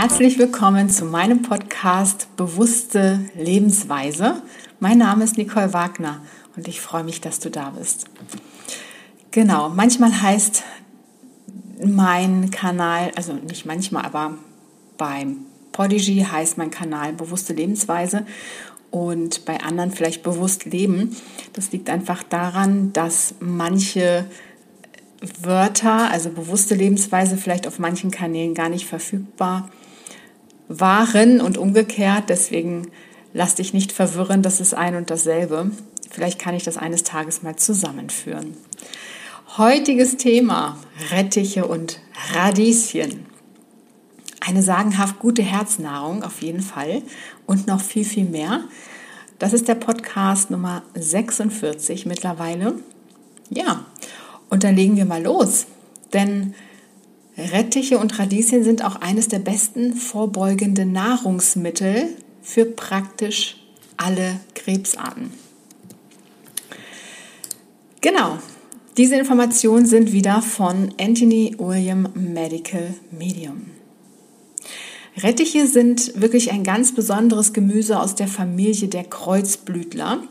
Herzlich willkommen zu meinem Podcast Bewusste Lebensweise. Mein Name ist Nicole Wagner und ich freue mich, dass du da bist. Genau, manchmal heißt mein Kanal, also nicht manchmal, aber beim Podigy heißt mein Kanal Bewusste Lebensweise und bei anderen vielleicht bewusst leben. Das liegt einfach daran, dass manche Wörter, also bewusste Lebensweise, vielleicht auf manchen Kanälen gar nicht verfügbar waren und umgekehrt. Deswegen lass dich nicht verwirren, das ist ein und dasselbe. Vielleicht kann ich das eines Tages mal zusammenführen. Heutiges Thema Rettiche und Radieschen. Eine sagenhaft gute Herznahrung auf jeden Fall und noch viel, viel mehr. Das ist der Podcast Nummer 46 mittlerweile. Ja, und dann legen wir mal los. Denn Rettiche und Radieschen sind auch eines der besten vorbeugenden Nahrungsmittel für praktisch alle Krebsarten. Genau, diese Informationen sind wieder von Anthony William Medical Medium. Rettiche sind wirklich ein ganz besonderes Gemüse aus der Familie der Kreuzblütler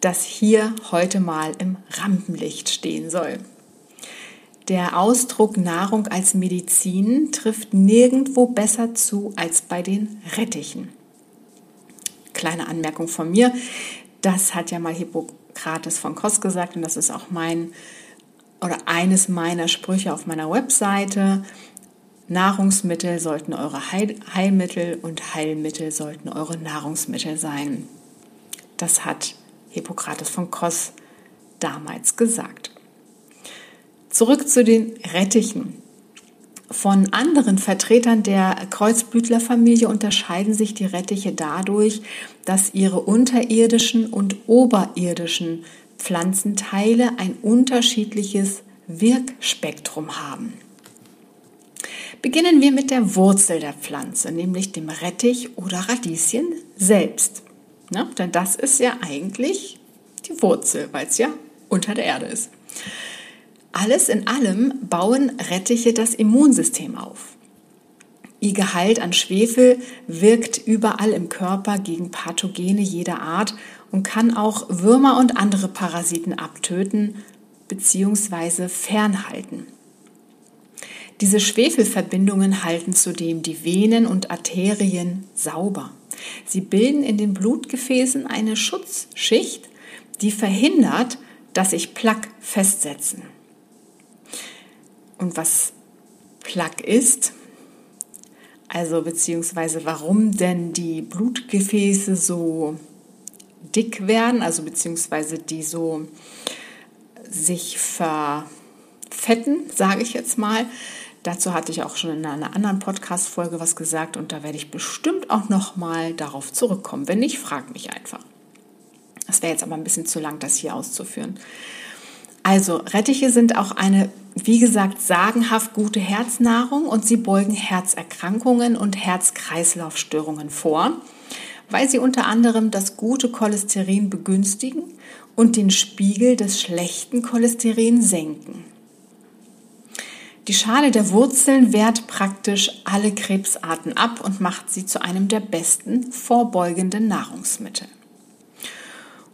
das hier heute mal im Rampenlicht stehen soll. Der Ausdruck Nahrung als Medizin trifft nirgendwo besser zu als bei den Rettichen. Kleine Anmerkung von mir, das hat ja mal Hippokrates von Kos gesagt und das ist auch mein oder eines meiner Sprüche auf meiner Webseite. Nahrungsmittel sollten eure Heil Heilmittel und Heilmittel sollten eure Nahrungsmittel sein. Das hat Hippokrates von Kos damals gesagt. Zurück zu den Rettichen. Von anderen Vertretern der Kreuzblütlerfamilie unterscheiden sich die Rettiche dadurch, dass ihre unterirdischen und oberirdischen Pflanzenteile ein unterschiedliches Wirkspektrum haben. Beginnen wir mit der Wurzel der Pflanze, nämlich dem Rettich oder Radieschen selbst. Ne? Denn das ist ja eigentlich die Wurzel, weil es ja unter der Erde ist. Alles in allem bauen Rettiche das Immunsystem auf. Ihr Gehalt an Schwefel wirkt überall im Körper gegen Pathogene jeder Art und kann auch Würmer und andere Parasiten abtöten bzw. fernhalten. Diese Schwefelverbindungen halten zudem die Venen und Arterien sauber. Sie bilden in den Blutgefäßen eine Schutzschicht, die verhindert, dass sich Plaque festsetzen. Und was Plaque ist, also beziehungsweise warum denn die Blutgefäße so dick werden, also beziehungsweise die so sich verfetten, sage ich jetzt mal, Dazu hatte ich auch schon in einer anderen Podcast-Folge was gesagt und da werde ich bestimmt auch nochmal darauf zurückkommen. Wenn nicht, frag mich einfach. Das wäre jetzt aber ein bisschen zu lang, das hier auszuführen. Also, Rettiche sind auch eine, wie gesagt, sagenhaft gute Herznahrung und sie beugen Herzerkrankungen und Herz-Kreislauf-Störungen vor, weil sie unter anderem das gute Cholesterin begünstigen und den Spiegel des schlechten Cholesterin senken. Die Schale der Wurzeln wehrt praktisch alle Krebsarten ab und macht sie zu einem der besten vorbeugenden Nahrungsmittel.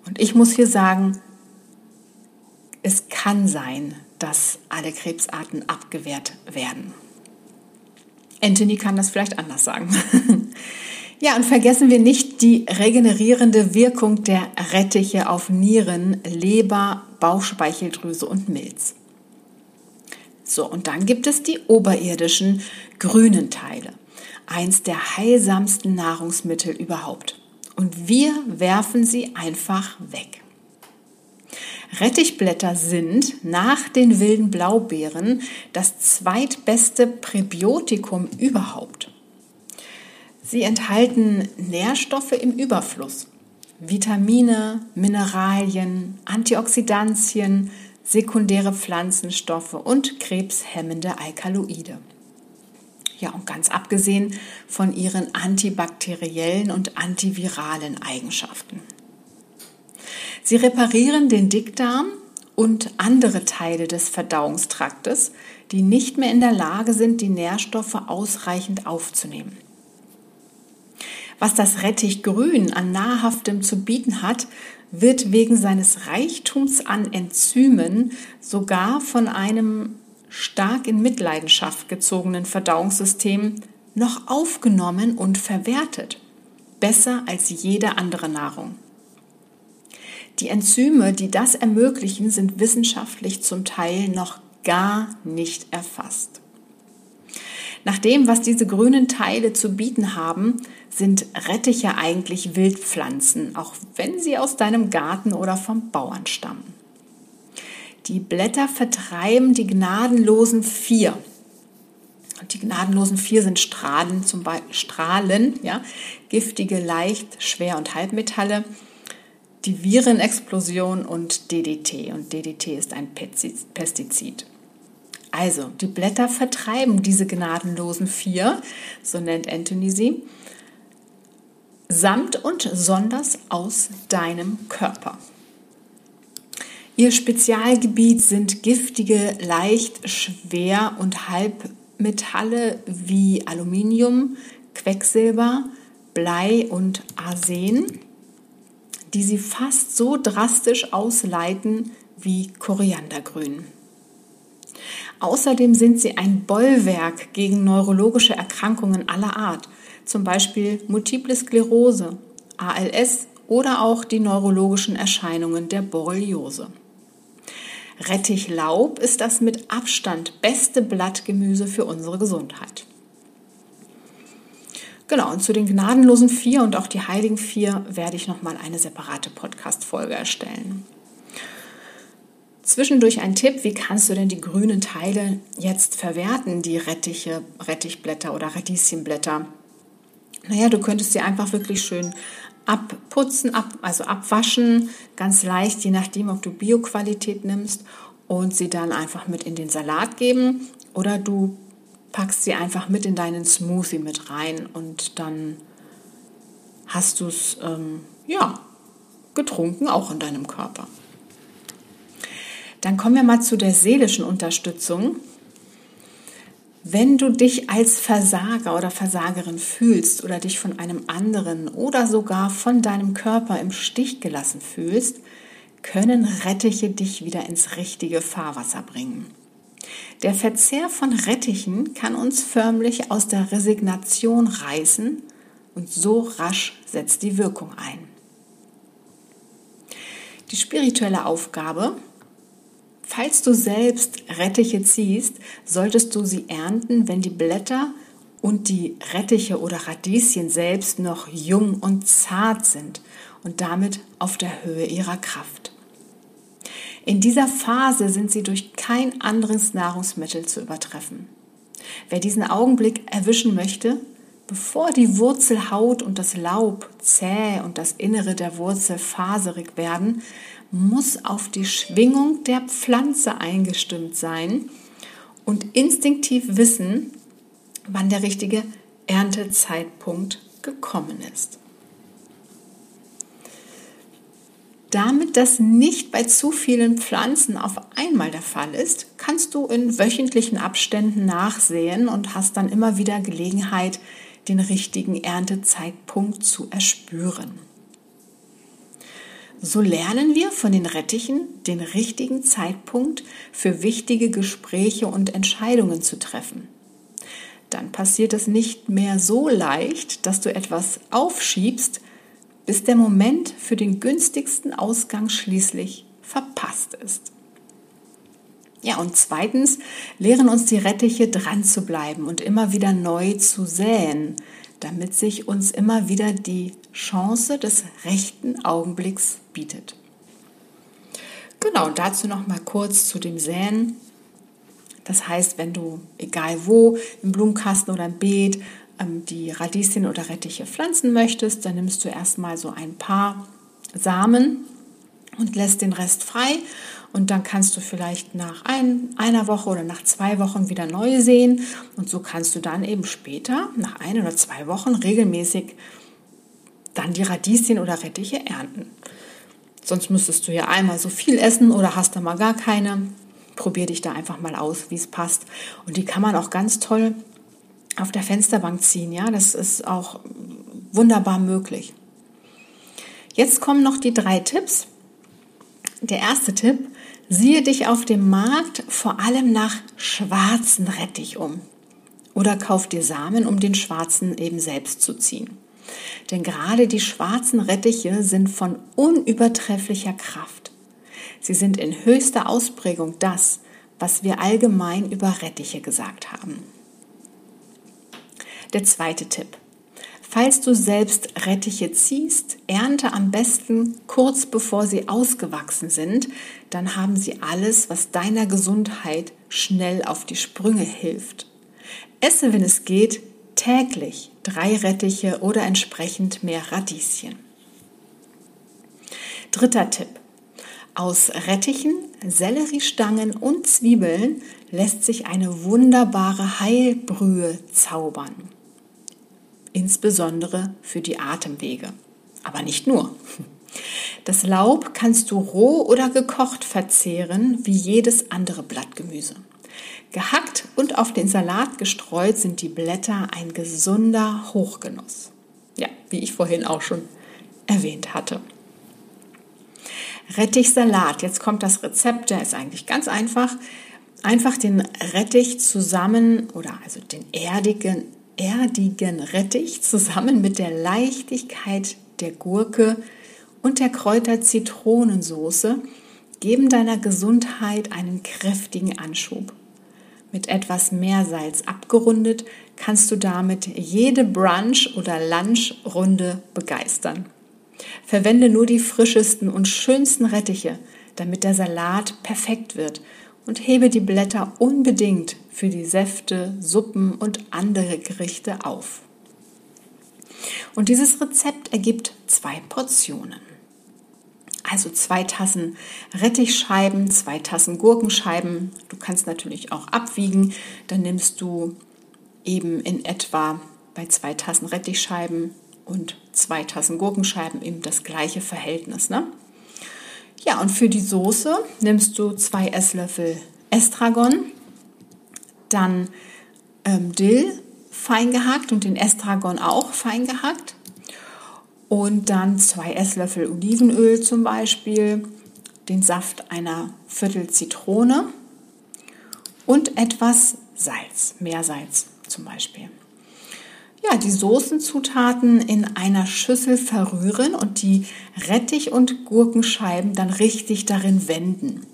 Und ich muss hier sagen, es kann sein, dass alle Krebsarten abgewehrt werden. Anthony kann das vielleicht anders sagen. ja, und vergessen wir nicht die regenerierende Wirkung der Rettiche auf Nieren, Leber, Bauchspeicheldrüse und Milz. So, und dann gibt es die oberirdischen grünen Teile. Eins der heilsamsten Nahrungsmittel überhaupt. Und wir werfen sie einfach weg. Rettichblätter sind nach den wilden Blaubeeren das zweitbeste Präbiotikum überhaupt. Sie enthalten Nährstoffe im Überfluss. Vitamine, Mineralien, Antioxidantien, sekundäre Pflanzenstoffe und krebshemmende Alkaloide. Ja, und ganz abgesehen von ihren antibakteriellen und antiviralen Eigenschaften. Sie reparieren den Dickdarm und andere Teile des Verdauungstraktes, die nicht mehr in der Lage sind, die Nährstoffe ausreichend aufzunehmen. Was das Rettichgrün an nahrhaftem zu bieten hat, wird wegen seines Reichtums an Enzymen sogar von einem stark in Mitleidenschaft gezogenen Verdauungssystem noch aufgenommen und verwertet. Besser als jede andere Nahrung. Die Enzyme, die das ermöglichen, sind wissenschaftlich zum Teil noch gar nicht erfasst. Nach dem, was diese grünen Teile zu bieten haben, sind Rettiche eigentlich Wildpflanzen, auch wenn sie aus deinem Garten oder vom Bauern stammen. Die Blätter vertreiben die gnadenlosen Vier. Und die gnadenlosen Vier sind Strahlen, zum Beispiel Strahlen, ja, giftige Leicht-, Schwer- und Halbmetalle, die Virenexplosion und DDT. Und DDT ist ein Pestizid. Also, die Blätter vertreiben diese gnadenlosen vier, so nennt Anthony sie, samt und sonders aus deinem Körper. Ihr Spezialgebiet sind giftige, leicht, schwer und Halbmetalle wie Aluminium, Quecksilber, Blei und Arsen, die sie fast so drastisch ausleiten wie Koriandergrün. Außerdem sind sie ein Bollwerk gegen neurologische Erkrankungen aller Art, zum Beispiel Multiple Sklerose, ALS oder auch die neurologischen Erscheinungen der Borreliose. Rettichlaub ist das mit Abstand beste Blattgemüse für unsere Gesundheit. Genau, und zu den gnadenlosen Vier und auch die heiligen Vier werde ich nochmal eine separate Podcast-Folge erstellen. Zwischendurch ein Tipp, wie kannst du denn die grünen Teile jetzt verwerten, die Rettiche, Rettichblätter oder Radieschenblätter? Naja, du könntest sie einfach wirklich schön abputzen, ab, also abwaschen, ganz leicht, je nachdem, ob du Bioqualität nimmst und sie dann einfach mit in den Salat geben oder du packst sie einfach mit in deinen Smoothie mit rein und dann hast du es ähm, ja getrunken, auch in deinem Körper. Dann kommen wir mal zu der seelischen Unterstützung. Wenn du dich als Versager oder Versagerin fühlst oder dich von einem anderen oder sogar von deinem Körper im Stich gelassen fühlst, können Rettiche dich wieder ins richtige Fahrwasser bringen. Der Verzehr von Rettichen kann uns förmlich aus der Resignation reißen und so rasch setzt die Wirkung ein. Die spirituelle Aufgabe Falls du selbst Rettiche ziehst, solltest du sie ernten, wenn die Blätter und die Rettiche oder Radieschen selbst noch jung und zart sind und damit auf der Höhe ihrer Kraft. In dieser Phase sind sie durch kein anderes Nahrungsmittel zu übertreffen. Wer diesen Augenblick erwischen möchte, bevor die Wurzelhaut und das Laub zäh und das Innere der Wurzel faserig werden, muss auf die Schwingung der Pflanze eingestimmt sein und instinktiv wissen, wann der richtige Erntezeitpunkt gekommen ist. Damit das nicht bei zu vielen Pflanzen auf einmal der Fall ist, kannst du in wöchentlichen Abständen nachsehen und hast dann immer wieder Gelegenheit, den richtigen Erntezeitpunkt zu erspüren. So lernen wir von den Rettichen den richtigen Zeitpunkt für wichtige Gespräche und Entscheidungen zu treffen. Dann passiert es nicht mehr so leicht, dass du etwas aufschiebst, bis der Moment für den günstigsten Ausgang schließlich verpasst ist. Ja, und zweitens lehren uns die Rettiche dran zu bleiben und immer wieder neu zu säen, damit sich uns immer wieder die Chance des rechten Augenblicks bietet. Genau, und dazu noch mal kurz zu dem Säen. Das heißt, wenn du, egal wo, im Blumenkasten oder im Beet, die Radieschen oder Rettiche pflanzen möchtest, dann nimmst du erstmal so ein paar Samen und lässt den Rest frei. Und dann kannst du vielleicht nach ein, einer Woche oder nach zwei Wochen wieder neu sehen. Und so kannst du dann eben später, nach ein oder zwei Wochen, regelmäßig dann die Radieschen oder Rettiche ernten. Sonst müsstest du ja einmal so viel essen oder hast da mal gar keine. Probier dich da einfach mal aus, wie es passt. Und die kann man auch ganz toll auf der Fensterbank ziehen. Ja, das ist auch wunderbar möglich. Jetzt kommen noch die drei Tipps. Der erste Tipp, siehe dich auf dem Markt vor allem nach schwarzen Rettich um. Oder kauf dir Samen, um den schwarzen eben selbst zu ziehen. Denn gerade die schwarzen Rettiche sind von unübertrefflicher Kraft. Sie sind in höchster Ausprägung das, was wir allgemein über Rettiche gesagt haben. Der zweite Tipp. Falls du selbst Rettiche ziehst, ernte am besten kurz bevor sie ausgewachsen sind, dann haben sie alles, was deiner Gesundheit schnell auf die Sprünge hilft. Esse, wenn es geht, täglich drei Rettiche oder entsprechend mehr Radieschen. Dritter Tipp. Aus Rettichen, Selleriestangen und Zwiebeln lässt sich eine wunderbare Heilbrühe zaubern. Insbesondere für die Atemwege. Aber nicht nur. Das Laub kannst du roh oder gekocht verzehren, wie jedes andere Blattgemüse. Gehackt und auf den Salat gestreut sind die Blätter ein gesunder Hochgenuss. Ja, wie ich vorhin auch schon erwähnt hatte. Rettichsalat. Jetzt kommt das Rezept, der ist eigentlich ganz einfach. Einfach den Rettich zusammen oder also den erdigen, erdigen Rettich zusammen mit der Leichtigkeit der Gurke und der Kräuter-Zitronensoße geben deiner Gesundheit einen kräftigen Anschub. Mit etwas Meersalz abgerundet kannst du damit jede Brunch- oder Lunchrunde begeistern. Verwende nur die frischesten und schönsten Rettiche, damit der Salat perfekt wird und hebe die Blätter unbedingt für die Säfte, Suppen und andere Gerichte auf. Und dieses Rezept ergibt zwei Portionen. Also zwei Tassen Rettichscheiben, zwei Tassen Gurkenscheiben. Du kannst natürlich auch abwiegen. Dann nimmst du eben in etwa bei zwei Tassen Rettichscheiben und zwei Tassen Gurkenscheiben eben das gleiche Verhältnis. Ne? Ja, und für die Soße nimmst du zwei Esslöffel Estragon, dann ähm, Dill fein gehackt und den Estragon auch fein gehackt und dann zwei Esslöffel Olivenöl zum Beispiel, den Saft einer Viertel Zitrone und etwas Salz, Meersalz zum Beispiel. Ja, die Soßenzutaten in einer Schüssel verrühren und die Rettich- und Gurkenscheiben dann richtig darin wenden.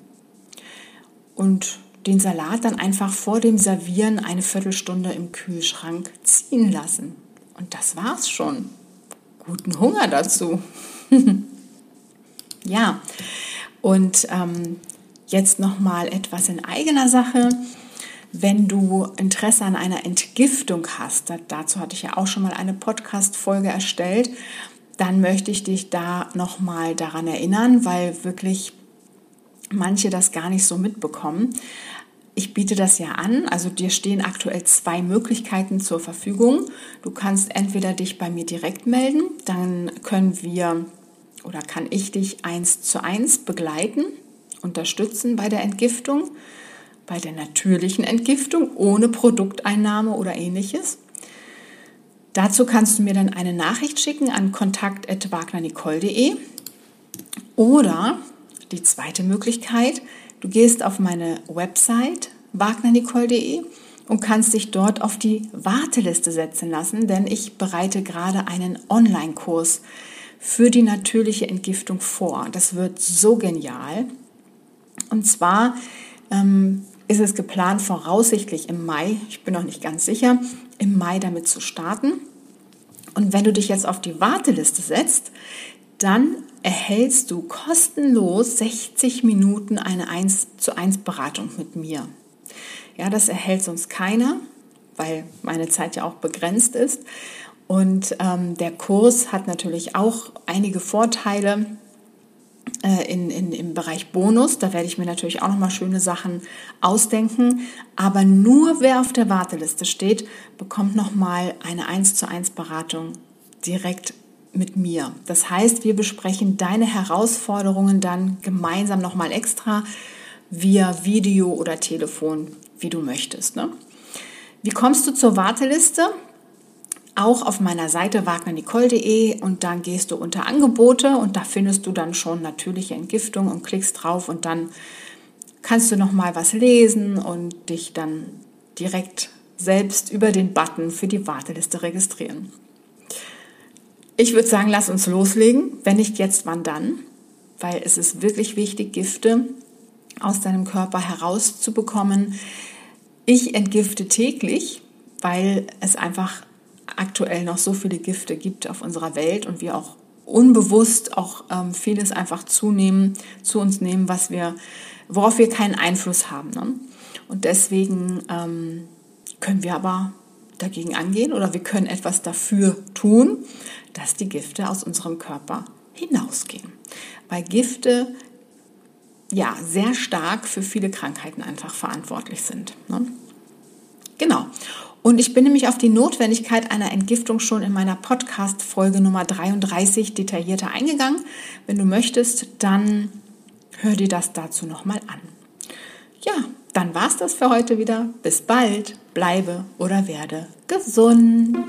Und den Salat dann einfach vor dem Servieren eine Viertelstunde im Kühlschrank ziehen lassen. Und das war's schon guten Hunger dazu. ja, und ähm, jetzt noch mal etwas in eigener Sache. Wenn du Interesse an einer Entgiftung hast, dazu hatte ich ja auch schon mal eine Podcast-Folge erstellt, dann möchte ich dich da noch mal daran erinnern, weil wirklich manche das gar nicht so mitbekommen. Ich biete das ja an, also dir stehen aktuell zwei Möglichkeiten zur Verfügung. Du kannst entweder dich bei mir direkt melden, dann können wir oder kann ich dich eins zu eins begleiten, unterstützen bei der Entgiftung, bei der natürlichen Entgiftung ohne Produkteinnahme oder ähnliches. Dazu kannst du mir dann eine Nachricht schicken an kontakt.wagnernicole.de oder die zweite Möglichkeit, Du gehst auf meine Website wagnernicole.de und kannst dich dort auf die Warteliste setzen lassen, denn ich bereite gerade einen Online-Kurs für die natürliche Entgiftung vor. Das wird so genial. Und zwar ähm, ist es geplant, voraussichtlich im Mai, ich bin noch nicht ganz sicher, im Mai damit zu starten. Und wenn du dich jetzt auf die Warteliste setzt, dann erhältst du kostenlos 60 Minuten eine 1 zu 1 Beratung mit mir. Ja, das erhält sonst keiner, weil meine Zeit ja auch begrenzt ist. Und ähm, der Kurs hat natürlich auch einige Vorteile äh, in, in, im Bereich Bonus. Da werde ich mir natürlich auch nochmal schöne Sachen ausdenken. Aber nur wer auf der Warteliste steht, bekommt nochmal eine 1 zu 1 Beratung direkt mit mir. Das heißt, wir besprechen deine Herausforderungen dann gemeinsam nochmal extra via Video oder Telefon, wie du möchtest. Ne? Wie kommst du zur Warteliste? Auch auf meiner Seite wagnernicole.de und dann gehst du unter Angebote und da findest du dann schon natürliche Entgiftung und klickst drauf und dann kannst du noch mal was lesen und dich dann direkt selbst über den Button für die Warteliste registrieren. Ich würde sagen, lass uns loslegen. Wenn nicht jetzt, wann dann? Weil es ist wirklich wichtig, Gifte aus deinem Körper herauszubekommen. Ich entgifte täglich, weil es einfach aktuell noch so viele Gifte gibt auf unserer Welt und wir auch unbewusst auch ähm, vieles einfach zunehmen, zu uns nehmen, was wir, worauf wir keinen Einfluss haben. Ne? Und deswegen ähm, können wir aber dagegen angehen oder wir können etwas dafür tun, dass die Gifte aus unserem Körper hinausgehen. Weil Gifte ja sehr stark für viele Krankheiten einfach verantwortlich sind. Ne? Genau. Und ich bin nämlich auf die Notwendigkeit einer Entgiftung schon in meiner Podcast-Folge Nummer 33 detaillierter eingegangen. Wenn du möchtest, dann hör dir das dazu nochmal an. Ja, dann war's das für heute wieder. Bis bald. Bleibe oder werde gesund.